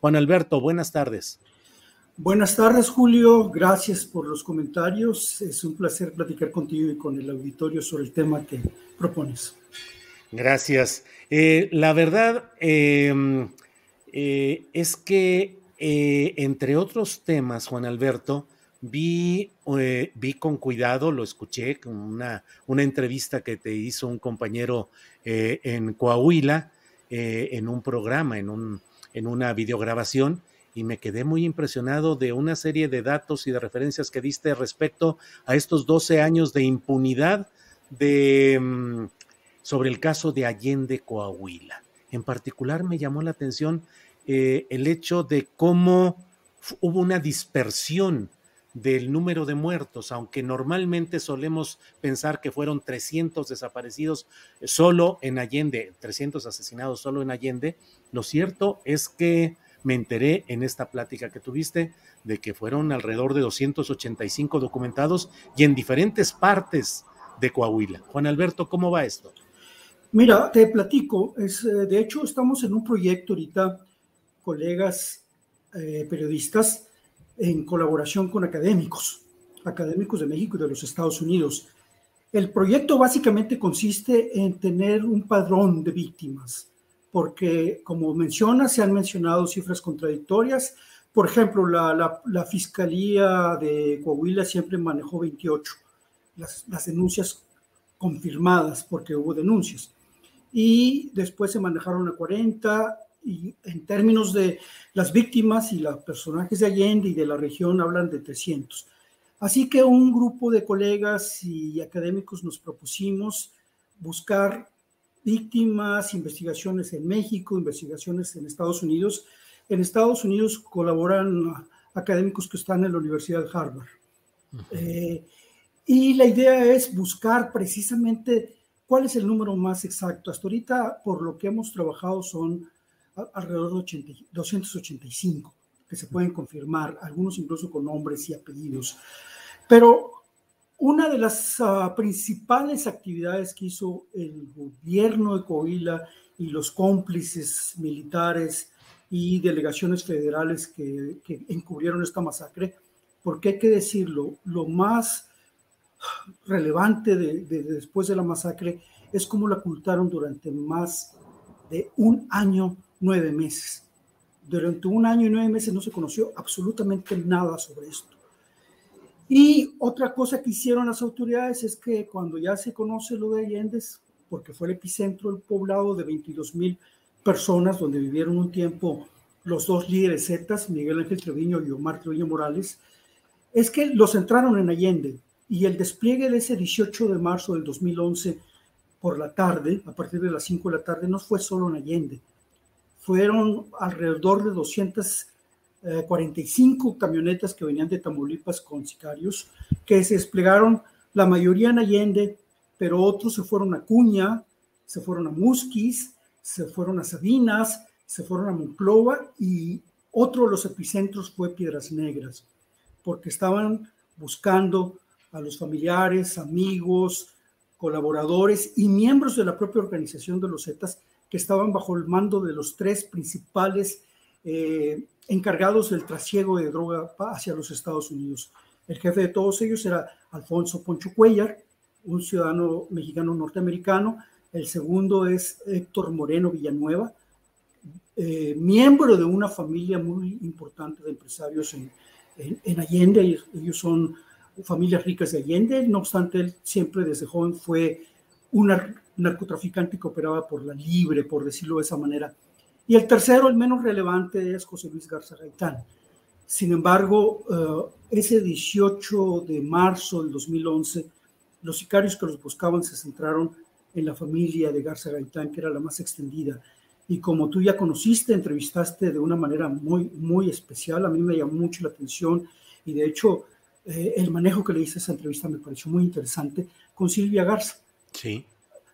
Juan Alberto, buenas tardes. Buenas tardes, Julio. Gracias por los comentarios. Es un placer platicar contigo y con el auditorio sobre el tema que propones. Gracias. Eh, la verdad eh, eh, es que, entre otros temas, Juan Alberto, vi, vi con cuidado, lo escuché, con una, una entrevista que te hizo un compañero en Coahuila, en un programa, en un en una videograbación y me quedé muy impresionado de una serie de datos y de referencias que diste respecto a estos 12 años de impunidad de, mm, sobre el caso de Allende Coahuila. En particular me llamó la atención eh, el hecho de cómo hubo una dispersión del número de muertos, aunque normalmente solemos pensar que fueron 300 desaparecidos solo en Allende, 300 asesinados solo en Allende, lo cierto es que me enteré en esta plática que tuviste de que fueron alrededor de 285 documentados y en diferentes partes de Coahuila. Juan Alberto, ¿cómo va esto? Mira, te platico. Es, eh, de hecho, estamos en un proyecto ahorita, colegas eh, periodistas, en colaboración con académicos, académicos de México y de los Estados Unidos. El proyecto básicamente consiste en tener un padrón de víctimas, porque como menciona, se han mencionado cifras contradictorias. Por ejemplo, la, Fiscalía de Coahuila siempre manejó 28, las, las denuncias confirmadas, porque hubo denuncias. Y después se manejaron a 40 y en términos de las víctimas y los personajes de Allende y de la región hablan de 300. Así que un grupo de colegas y académicos nos propusimos buscar víctimas, investigaciones en México, investigaciones en Estados Unidos. En Estados Unidos colaboran académicos que están en la Universidad de Harvard. Eh, y la idea es buscar precisamente cuál es el número más exacto. Hasta ahorita, por lo que hemos trabajado, son alrededor de 80, 285 que se pueden confirmar, algunos incluso con nombres y apellidos. Pero una de las uh, principales actividades que hizo el gobierno de Coahuila y los cómplices militares y delegaciones federales que, que encubrieron esta masacre, porque hay que decirlo, lo más relevante de, después de la masacre es cómo la ocultaron durante más de un año nueve meses. Durante un año y nueve meses no se conoció absolutamente nada sobre esto. Y otra cosa que hicieron las autoridades es que cuando ya se conoce lo de Allende, porque fue el epicentro del poblado de 22 mil personas, donde vivieron un tiempo los dos líderes zetas, Miguel Ángel Treviño y Omar Treviño Morales, es que los entraron en Allende y el despliegue de ese 18 de marzo del 2011 por la tarde, a partir de las 5 de la tarde, no fue solo en Allende, fueron alrededor de 245 eh, camionetas que venían de Tamaulipas con sicarios, que se desplegaron la mayoría en Allende, pero otros se fueron a Cuña, se fueron a Musquis, se fueron a Sabinas, se fueron a Monclova y otro de los epicentros fue Piedras Negras, porque estaban buscando a los familiares, amigos, colaboradores y miembros de la propia organización de los Zetas que estaban bajo el mando de los tres principales eh, encargados del trasiego de droga hacia los Estados Unidos. El jefe de todos ellos era Alfonso Poncho Cuellar, un ciudadano mexicano norteamericano. El segundo es Héctor Moreno Villanueva, eh, miembro de una familia muy importante de empresarios en, en, Allende. Ellos, son familias ricas de Allende. No obstante, él siempre desde joven fue un narcotraficante que operaba por la libre, por decirlo de esa manera. Y el tercero, el menos relevante, es José Luis Garza Gaitán. Sin embargo, eh, ese 18 de marzo del 2011, los sicarios que los buscaban se centraron en la familia de Garza Gaitán, que era la más extendida. Y como tú ya conociste, entrevistaste de una manera muy, muy especial, a mí me llamó mucho la atención y de hecho eh, el manejo que le hice a esa entrevista me pareció muy interesante con Silvia Garza. Sí.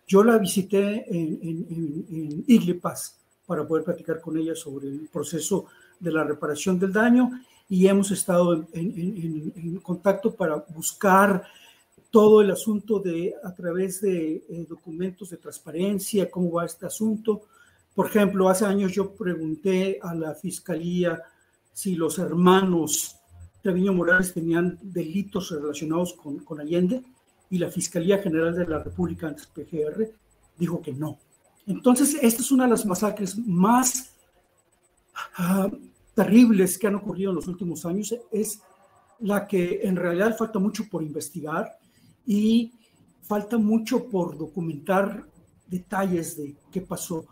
Yo la visité en, en, en, para poder platicar con ella sobre el proceso de la reparación del daño y hemos estado en, contacto para buscar todo el asunto de a través de eh, documentos de transparencia, cómo va este asunto. Por ejemplo, hace años yo pregunté a la fiscalía si los hermanos Treviño Morales tenían delitos relacionados con, con Allende y la Fiscalía General de la República, antes PGR, dijo que no. Entonces, esta es una de las masacres más ah, terribles que han ocurrido en los últimos años. Es la que en realidad falta mucho por investigar y falta mucho por documentar detalles de qué pasó.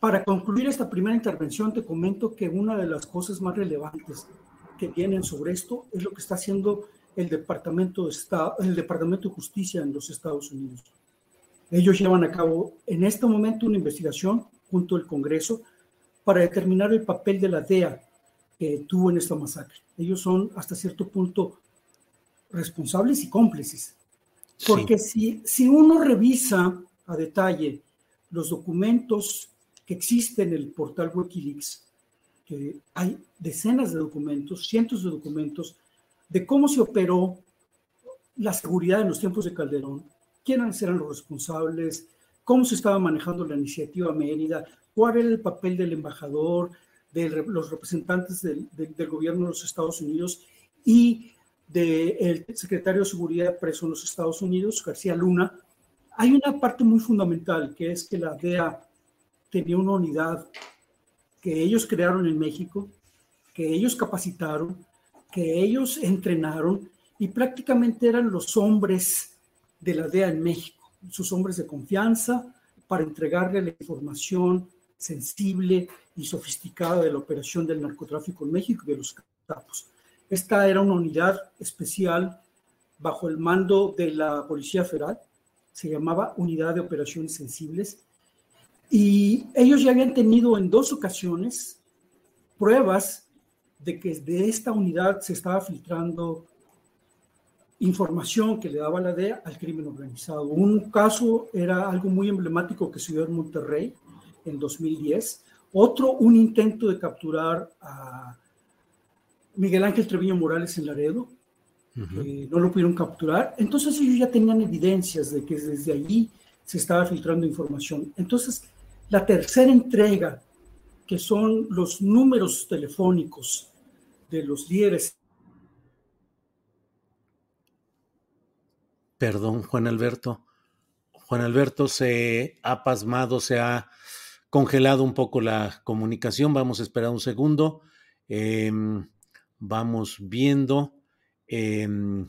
Para concluir esta primera intervención, te comento que una de las cosas más relevantes que vienen sobre esto es lo que está haciendo el Departamento de, Estado, el Departamento de Justicia en los Estados Unidos. Ellos llevan a cabo en este momento una investigación junto al Congreso para determinar el papel de la DEA que tuvo en esta masacre. Ellos son hasta cierto punto responsables y cómplices. Porque si, si uno revisa a detalle los documentos que existen en el portal Wikileaks, que hay decenas de documentos, cientos de documentos, de cómo se operó la seguridad en los tiempos de Calderón, quiénes eran los responsables, cómo se estaba manejando la iniciativa Mérida, cuál era el papel del embajador, de los representantes del, gobierno de los Estados Unidos y del secretario de Seguridad preso en los Estados Unidos, García Luna. Hay una parte muy fundamental que es que la DEA tenía una unidad que ellos crearon en México, que ellos capacitaron, que ellos entrenaron y prácticamente eran los hombres de la DEA en México, sus hombres de confianza, para entregarle la información sensible y sofisticada de la operación del narcotráfico en México y de los capos. Esta era una unidad especial bajo el mando de la Policía Federal, se llamaba Unidad de Operaciones Sensibles, y ellos ya habían tenido en dos ocasiones pruebas de que de esta unidad se estaba filtrando información que le daba la DEA al crimen organizado. Un caso era algo muy emblemático que se dio en Monterrey en 2010. Otro, un intento de capturar a Miguel Ángel Treviño Morales en Laredo. no lo pudieron capturar. Entonces ellos ya tenían evidencias de que desde allí se estaba filtrando información. Entonces, la tercera entrega, que son los números telefónicos los líderes Perdón, Juan Alberto. Juan Alberto se ha pasmado, se ha congelado un poco la comunicación. Vamos a esperar un segundo. Em, vamos viendo. Em,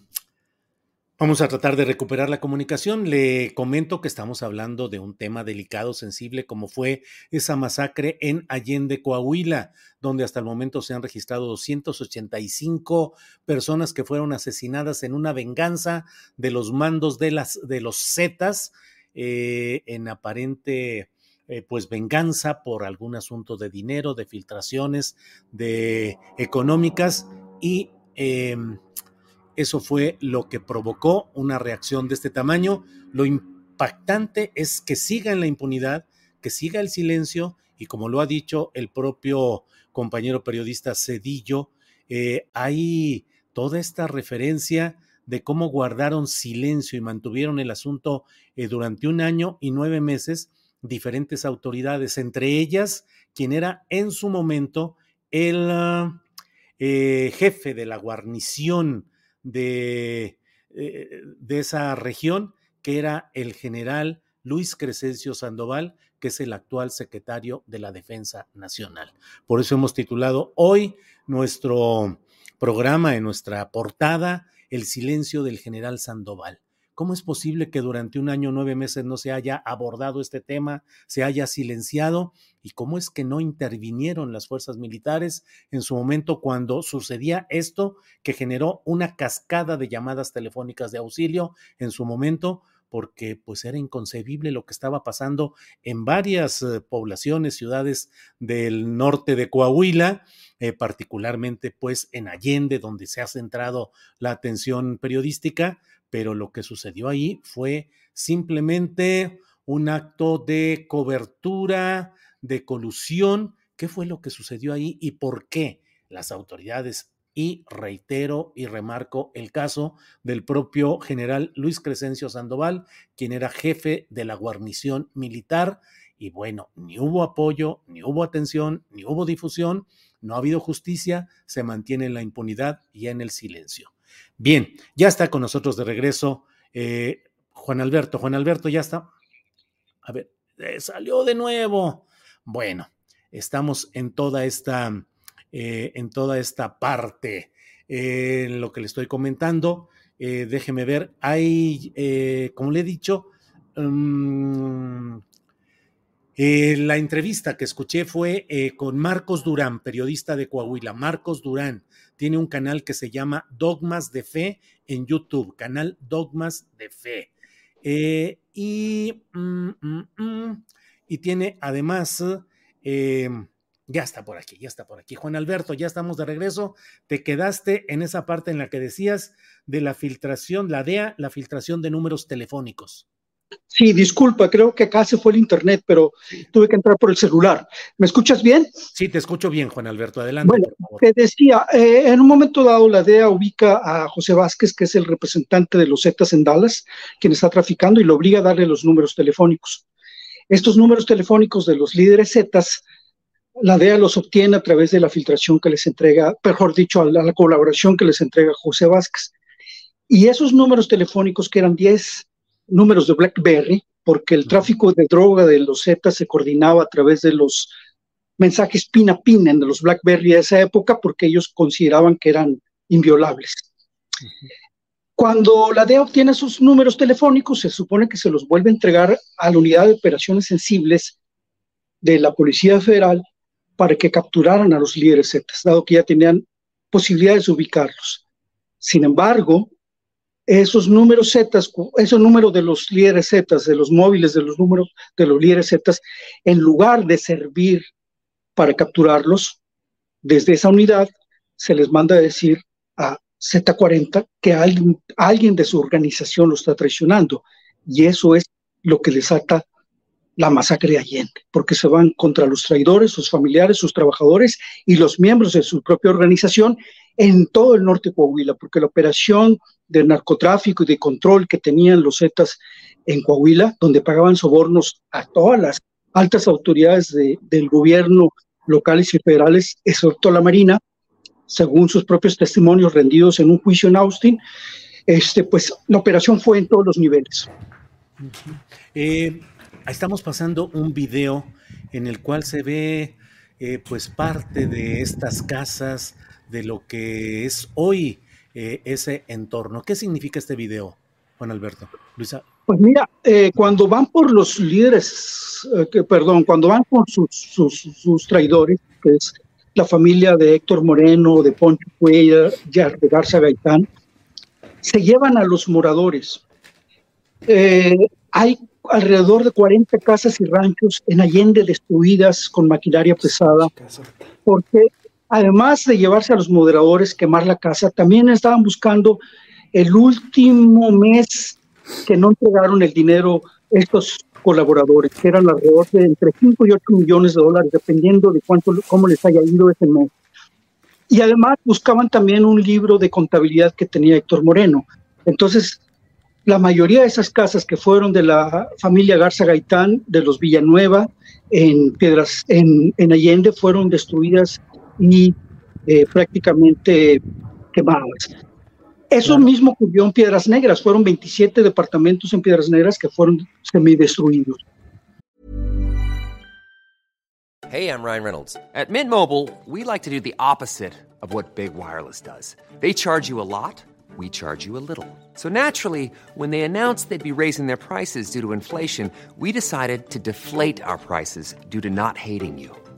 Vamos a tratar de recuperar la comunicación. Le comento que estamos hablando de un tema delicado, sensible, como fue esa masacre en Allende, Coahuila, donde hasta el momento se han registrado 285 personas que fueron asesinadas en una venganza de los mandos de, las, de los Zetas, eh, en aparente eh, pues venganza por algún asunto de dinero, de filtraciones, de económicas y em, eso fue lo que provocó una reacción de este tamaño. Lo impactante es que siga en la impunidad, que siga el silencio y como lo ha dicho el propio compañero periodista Cedillo, eh, hay toda esta referencia de cómo guardaron silencio y mantuvieron el asunto eh, durante un año y nueve meses diferentes autoridades, entre ellas quien era en su momento el eh, jefe de la guarnición de, eh, de esa región, que era el general Luis Crescencio Sandoval, que es el actual secretario de la Defensa Nacional. Por eso hemos titulado hoy nuestro programa en nuestra portada El silencio del general Sandoval. ¿Cómo es posible que durante un año, nueve meses no se haya abordado este tema, se haya silenciado? ¿Y cómo es que no intervinieron las fuerzas militares en su momento cuando sucedía esto que generó una cascada de llamadas telefónicas de auxilio en su momento? porque pues era inconcebible lo que estaba pasando en varias eh, poblaciones, ciudades del norte de Coahuila, eh, particularmente pues en Allende, donde se ha centrado la atención periodística, pero lo que sucedió ahí fue simplemente un acto de cobertura, de colusión. ¿Qué fue lo que sucedió ahí y por qué las autoridades y reitero y remarco el caso del propio general Luis Crescencio Sandoval, quien era jefe de la guarnición militar. Y bueno, ni hubo apoyo, ni hubo atención, ni hubo difusión, no ha habido justicia, se mantiene en la impunidad y en el silencio. Bien, ya está con nosotros de regreso eh, Juan Alberto. Juan Alberto ya está. A ver, eh, salió de nuevo. Bueno, estamos en toda esta eh, en toda esta parte. en lo que le estoy comentando, déjeme ver, hay, como le he dicho, mm, la entrevista que escuché fue con Marcos Durán, periodista de Coahuila. Marcos Durán tiene un canal que se llama Dogmas de Fe en YouTube, canal Dogmas de Fe. y, mm, mm, y tiene además ya está por aquí, ya está por aquí. Juan Alberto, ya estamos de regreso. Te quedaste en esa parte en la que decías de la filtración, la DEA, la filtración de números telefónicos. Sí, disculpa, creo que acá se fue el internet, pero tuve que entrar por el celular. ¿Me escuchas bien? Sí, te escucho bien, Juan Alberto. Adelante. Bueno, te decía, eh, en un momento dado la DEA ubica a José Vázquez, que es el representante de los Zetas en Dallas, quien está traficando, y lo obliga a darle los números telefónicos. Estos números telefónicos de los líderes Zetas la DEA los obtiene a través de la filtración que les entrega, mejor dicho, a la, colaboración que les entrega José Vázquez. Y esos números telefónicos, que eran 10 números de BlackBerry, porque el tráfico de droga de los Zetas se coordinaba a través de los mensajes pin a pin en los BlackBerry de esa época, porque ellos consideraban que eran inviolables. Cuando la DEA obtiene esos números telefónicos, se supone que se los vuelve a entregar a la unidad de operaciones sensibles de la Policía Federal para que capturaran a los líderes Zetas, dado que ya tenían posibilidades de ubicarlos. Sin embargo, esos números Zetas, esos números de los líderes Zetas, de los móviles de los números de los líderes Zetas, en lugar de servir para capturarlos, desde esa unidad se les manda a decir a Z40 que alguien, alguien de su organización lo está traicionando. Y eso es lo que desata la masacre de Allende, porque se van contra los traidores, sus familiares, sus trabajadores y los miembros de su propia organización en todo el norte de Coahuila, porque la operación de narcotráfico y de control que tenían los Zetas en Coahuila, donde pagaban sobornos a todas las altas autoridades del gobierno locales y federales, excepto la Marina, según sus propios testimonios rendidos en un juicio en Austin, este, pues la operación fue en todos los niveles. eh, estamos pasando un video en el cual se ve eh, pues parte de estas casas, de lo que es hoy eh, ese entorno. ¿Qué significa este video, Juan Alberto? Luisa. Pues mira, eh, cuando van por los líderes, que, perdón, cuando van por sus, sus, traidores, que es la familia de Héctor Moreno, de Poncho Cuellar, de Garza Gaitán, se llevan a los moradores. hay alrededor de 40 casas y ranchos en Allende destruidas con maquinaria pesada, porque además de llevarse a los moderadores, quemar la casa, también estaban buscando el último mes que no entregaron el dinero estos colaboradores, que eran alrededor de entre 5 y 8 millones de dólares, dependiendo de cuánto, cómo les haya ido ese mes. Y además buscaban también un libro de contabilidad que tenía Héctor Moreno. Entonces, la mayoría de esas casas que fueron de la familia Garza Gaitán, de los Villanueva, en Piedras, en, Allende, fueron destruidas y eh, prácticamente quemadas. Eso mismo ocurrió en Piedras Negras, fueron 27 departamentos en Piedras Negras que fueron semidestruidos. Hey, I'm Ryan Reynolds. At Mint Mobile, we like to do the opposite of what Big Wireless does. They charge you a lot, we charge you a little. So naturally, when they announced they'd be raising their prices due to inflation, we decided to deflate our prices due to not hating you.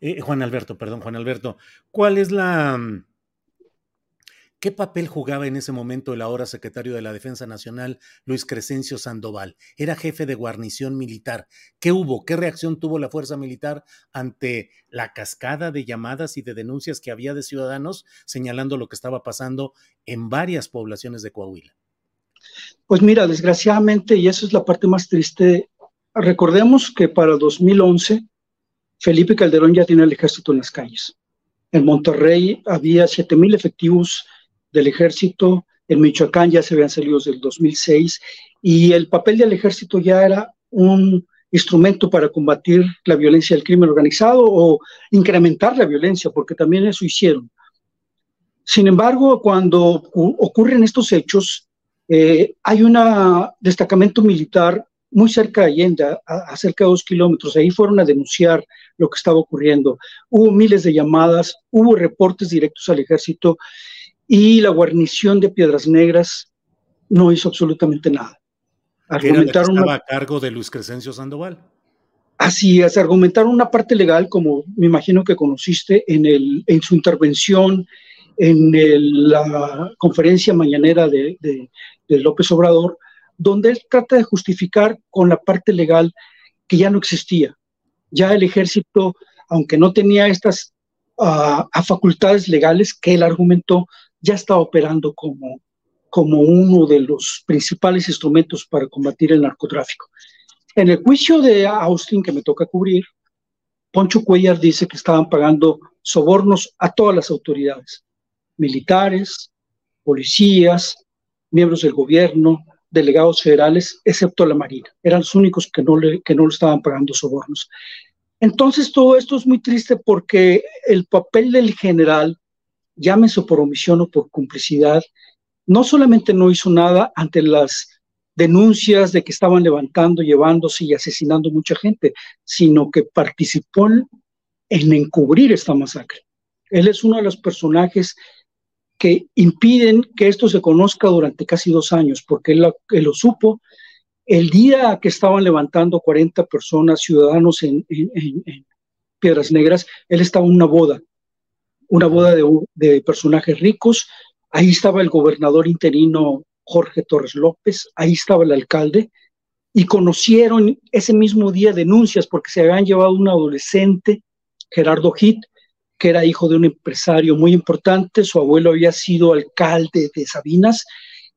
Eh, Juan Alberto, perdón, Juan Alberto, ¿cuál es la... ¿Qué papel jugaba en ese momento el ahora secretario de la Defensa Nacional, Luis Crescencio Sandoval? Era jefe de guarnición militar. ¿Qué hubo? ¿Qué reacción tuvo la fuerza militar ante la cascada de llamadas y de denuncias que había de ciudadanos señalando lo que estaba pasando en varias poblaciones de Coahuila? Pues mira, desgraciadamente, y eso es la parte más triste, recordemos que para 2011 Felipe Calderón ya tiene el ejército en las calles. En Monterrey había 7 mil efectivos del ejército, en Michoacán ya se habían salido desde el 2006 y el papel del ejército ya era un instrumento para combatir la violencia del crimen organizado o incrementar la violencia, porque también eso hicieron. Sin embargo, cuando ocurren estos hechos, eh, hay un destacamento militar muy cerca de Allende, a, cerca de dos kilómetros. Ahí fueron a denunciar lo que estaba ocurriendo. Hubo miles de llamadas, hubo reportes directos al ejército y la guarnición de Piedras Negras no hizo absolutamente nada. Argumentaron estaba a cargo de Luis Crescencio Sandoval. Así es, argumentaron una parte legal, como me imagino que conociste en, el, en su intervención en la conferencia mañanera de, de López Obrador, donde él trata de justificar con la parte legal que ya no existía. Ya el ejército, aunque no tenía estas uh, facultades legales que él argumentó, ya estaba operando como, como uno de los principales instrumentos para combatir el narcotráfico. En el juicio de Austin que me toca cubrir, Poncho Cuellar dice que estaban pagando sobornos a todas las autoridades, militares, policías, miembros del gobierno, delegados federales, excepto la Marina. Eran los únicos que no le, que no le estaban pagando sobornos. Entonces, todo esto es muy triste porque el papel del general, llámese por omisión o por complicidad, no solamente no hizo nada ante las denuncias de que estaban levantando, llevándose y asesinando mucha gente, sino que participó en encubrir esta masacre. Él es uno de los personajes que impiden que esto se conozca durante casi dos años, porque él, lo supo el día que estaban levantando 40 personas, ciudadanos en, Piedras Negras, él estaba en una boda, una boda de, personajes ricos. Ahí estaba el gobernador interino Jorge Torres López, ahí estaba el alcalde, y conocieron ese mismo día denuncias porque se habían llevado un adolescente, Gerardo Hit, que era hijo de un empresario muy importante, su abuelo había sido alcalde de Sabinas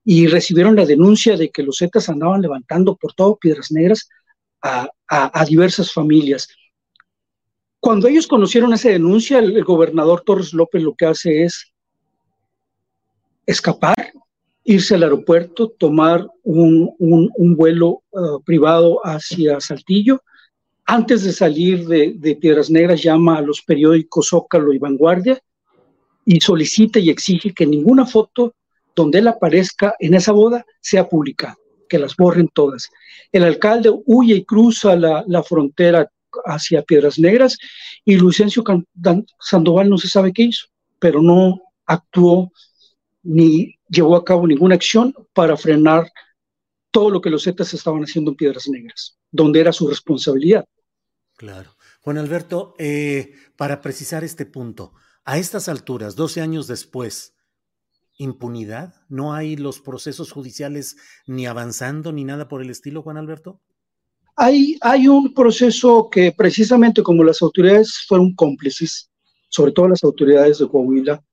y recibieron la denuncia de que los Zetas andaban levantando por todo Piedras Negras a, diversas familias. Cuando ellos conocieron esa denuncia, el, gobernador Torres López lo que hace es escapar, irse al aeropuerto, tomar un, vuelo uh, privado hacia Saltillo antes de salir de, Piedras Negras llama a los periódicos Zócalo y Vanguardia y solicita y exige que ninguna foto donde él aparezca en esa boda sea publicada, que las borren todas. El alcalde huye y cruza la, frontera hacia Piedras Negras y Lucencio Sandoval no se sabe qué hizo. pero no actuó ni llevó a cabo ninguna acción para frenar todo lo que los Zetas estaban haciendo en Piedras Negras, donde era su responsabilidad. Claro. Juan Alberto, eh, para precisar este punto, a estas alturas, 12 años después, impunidad? ¿No hay los procesos judiciales ni avanzando ni nada por el estilo, Juan Alberto? Hay, hay un proceso que precisamente como las autoridades fueron cómplices, sobre todo las autoridades de Coahuila,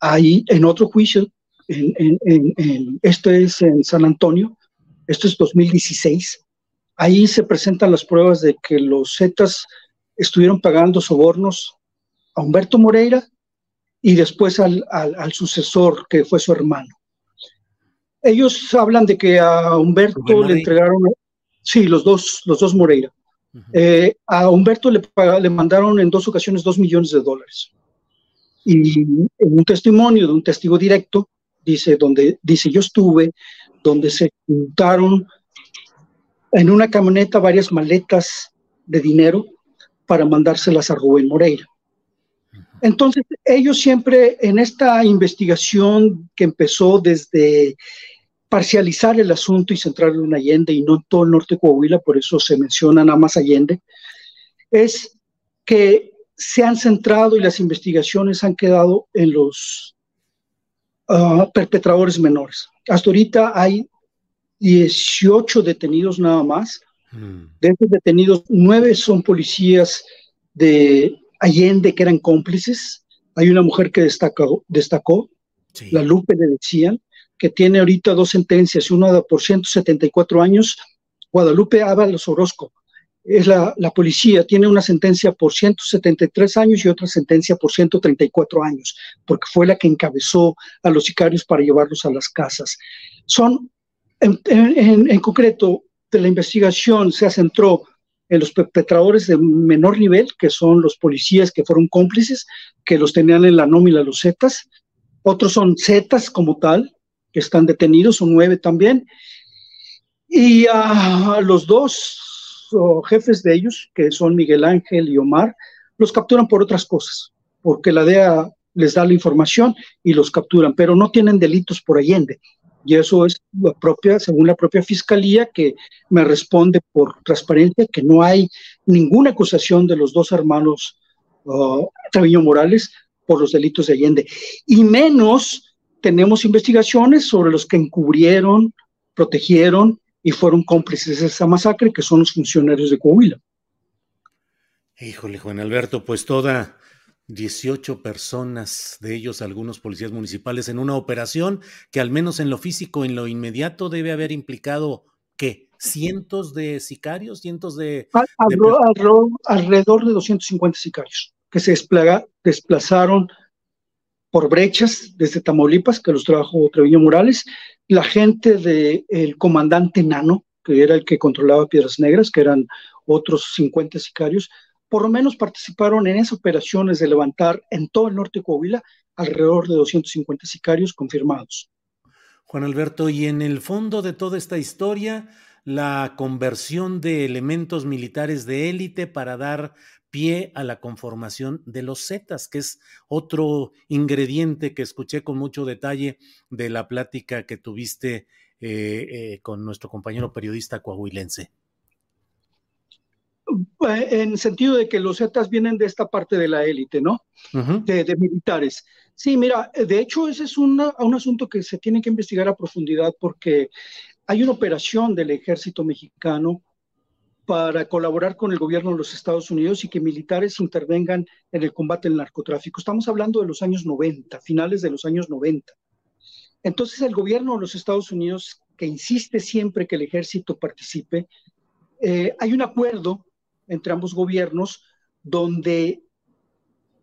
hay en otro juicio, en, es en San Antonio, esto es 2016, ahí se presentan las pruebas de que los Zetas estuvieron pagando sobornos a Humberto Moreira y después al, al, sucesor, que fue su hermano. Ellos hablan de que a Humberto le entregaron, sí, los dos, los dos Moreira. Eh, a Humberto le, le mandaron en dos ocasiones dos millones de dólares. Y en un testimonio de un testigo directo, dice, donde dice, yo estuve, donde se juntaron en una camioneta varias maletas de dinero para mandárselas a Rubén Moreira. Entonces, ellos siempre en esta investigación que empezó desde parcializar el asunto y centrarlo en Allende y no en todo el norte de Coahuila, por eso se menciona nada más Allende, es que se han centrado y las investigaciones han quedado en los ah, perpetradores menores. Hasta ahorita hay 18 detenidos nada más. Mm. De esos detenidos, nueve son policías de Allende, que eran cómplices. Hay una mujer que destacó, destacó la Lupe le decían, que tiene ahorita dos sentencias, una por 174 años, Guadalupe Ábalos Orozco, es la, la, policía, tiene una sentencia por 173 años y otra sentencia por 134 años, porque fue la que encabezó a los sicarios para llevarlos a las casas. Son, en, concreto, de la investigación se centró en los perpetradores de menor nivel, que son los policías que fueron cómplices, que los tenían en la nómina los Zetas. Otros son Zetas como tal, que están detenidos, son nueve también. Y a los dos jefes de ellos, que son Miguel Ángel y Omar, los capturan por otras cosas, porque la DEA les da la información y los capturan, pero no tienen delitos por Allende y eso es la propia, según la propia fiscalía, que me responde por transparencia que no hay ninguna acusación de los dos hermanos uh, Treviño Morales por los delitos de Allende. Y menos tenemos investigaciones sobre los que encubrieron, protegieron y fueron cómplices de esa masacre, que son los funcionarios de Coahuila. Híjole, Juan Alberto, pues toda 18 personas, de ellos algunos policías municipales, en una operación que al menos en lo físico, en lo inmediato, debe haber implicado, ¿qué? ¿Cientos de sicarios? ¿Cientos de...? alrededor de 250 sicarios que se desplazaron por brechas desde Tamaulipas, que los trabajó Treviño Morales, la gente del comandante Nano, que era el que controlaba Piedras Negras, que eran otros 50 sicarios, por lo menos participaron en esas operaciones de levantar en todo el norte de Coahuila alrededor de 250 sicarios confirmados. Juan Alberto, y en el fondo de toda esta historia, la conversión de elementos militares de élite para dar pie a la conformación de los Zetas, que es otro ingrediente que escuché con mucho detalle de la plática que tuviste eh, eh, con nuestro compañero periodista coahuilense. Eh, en sentido de que los Zetas vienen de esta parte de la élite, ¿no? de, militares. Sí, mira, de hecho ese es un asunto que se tiene que investigar a profundidad porque hay una operación del ejército mexicano para colaborar con el gobierno de los Estados Unidos y que militares intervengan en el combate al narcotráfico. Estamos hablando de los años 90, finales de los años 90. Entonces el gobierno de los Estados Unidos, que insiste siempre que el ejército participe, eh, hay un acuerdo entre ambos gobiernos, donde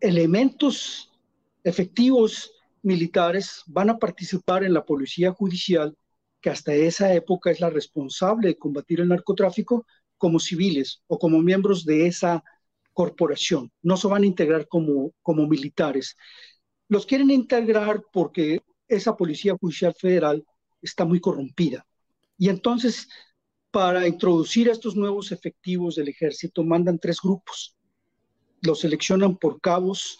elementos efectivos militares van a participar en la policía judicial, que hasta esa época es la responsable de combatir el narcotráfico, como civiles o como miembros de esa corporación. No se van a integrar como, como militares. Los quieren integrar porque esa policía judicial federal está muy corrompida. Y entonces para introducir a estos nuevos efectivos del ejército, mandan tres grupos. Los seleccionan por cabos,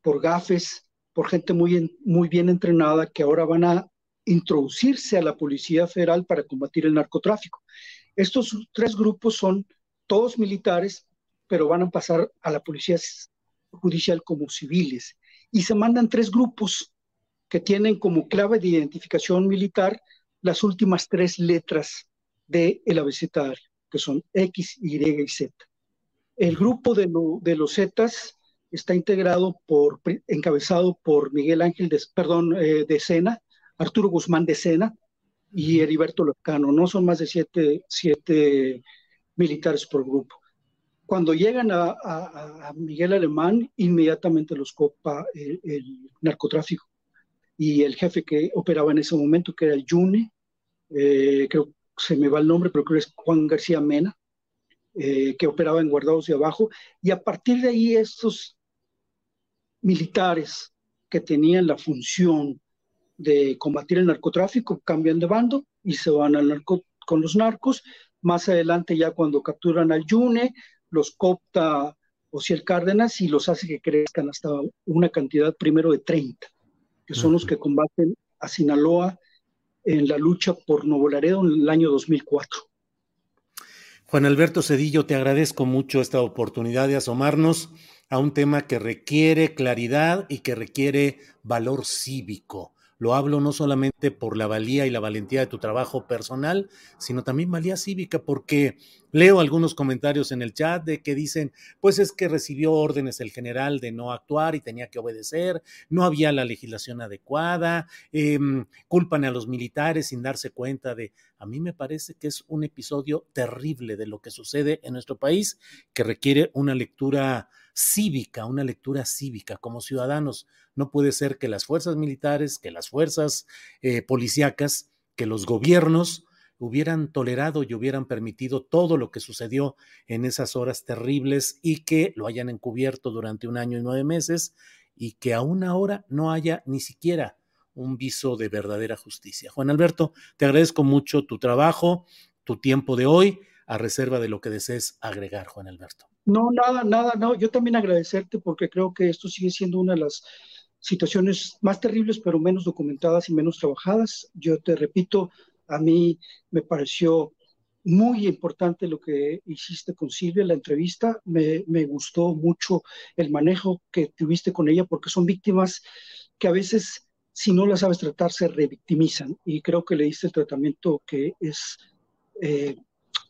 por gafes por gente muy, muy bien entrenada que ahora van a introducirse a la Policía Federal para combatir el narcotráfico. Estos tres grupos son todos militares, pero van a pasar a la Policía Judicial como civiles. Y se mandan tres grupos que tienen como clave de identificación militar las últimas tres letras del el abecedario, que son X, Y y Z. El grupo de, de los Zetas está integrado por, encabezado por Miguel Ángel, de, perdón, eh, de Sena, Arturo Guzmán de Sena y Heriberto Locano. No son más de siete, siete militares por grupo. Cuando llegan a, Miguel Alemán, inmediatamente los copa el, narcotráfico. Y el jefe que operaba en ese momento, que era el Yune, eh, creo se me va el nombre, pero creo que es Juan García Mena, eh, que operaba en Guardados de Abajo. Y a partir de ahí estos militares que tenían la función de combatir el narcotráfico cambian de bando y se van al narco, con los narcos. Más adelante ya cuando capturan al Yune, los copta el Cárdenas y los hace que crezcan hasta una cantidad primero de 30, que son los que combaten a Sinaloa en la lucha por Nuevo Laredo en el año 2004. Juan Alberto Cedillo, te agradezco mucho esta oportunidad de asomarnos a un tema que requiere claridad y que requiere valor cívico. Lo hablo no solamente por la valía y la valentía de tu trabajo personal, sino también valía cívica, porque leo algunos comentarios en el chat de que dicen, pues es que recibió órdenes el general de no actuar y tenía que obedecer, no había la legislación adecuada, em, culpan a los militares sin darse cuenta de... A mí me parece que es un episodio terrible de lo que sucede en nuestro país que requiere una lectura cívica, una lectura cívica como ciudadanos. No puede ser que las fuerzas militares, que las fuerzas eh, policíacas, que los gobiernos hubieran tolerado y hubieran permitido todo lo que sucedió en esas horas terribles y que lo hayan encubierto durante un año y nueve meses y que aún ahora no haya ni siquiera un viso de verdadera justicia. Juan Alberto, te agradezco mucho tu trabajo, tu tiempo de hoy, a reserva de lo que desees agregar, Juan Alberto. No, nada, nada, no. Yo también agradecerte porque creo que esto sigue siendo una de las situaciones más terribles, pero menos documentadas y menos trabajadas. Yo te repito, a mí me pareció muy importante lo que hiciste con Silvia, la entrevista. Me, gustó mucho el manejo que tuviste con ella, porque son víctimas que a veces, si no las sabes tratar, se revictimizan. Y creo que le diste el tratamiento que es eh,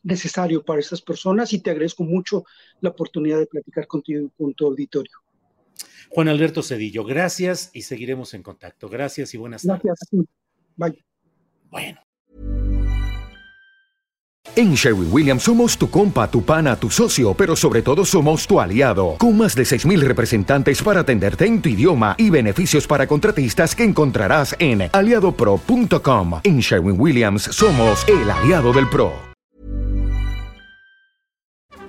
necesario para estas personas y te agradezco mucho la oportunidad de platicar contigo con tu auditorio. Juan Alberto Cedillo, gracias y seguiremos en contacto. Gracias y buenas tardes. Gracias. Bye. Bueno. En Sherwin Williams somos tu compa, tu pana, tu socio, pero sobre todo somos tu aliado, con más de 6.000 representantes para atenderte en tu idioma y beneficios para contratistas que encontrarás en aliadopro.com. En Sherwin Williams somos el aliado del PRO.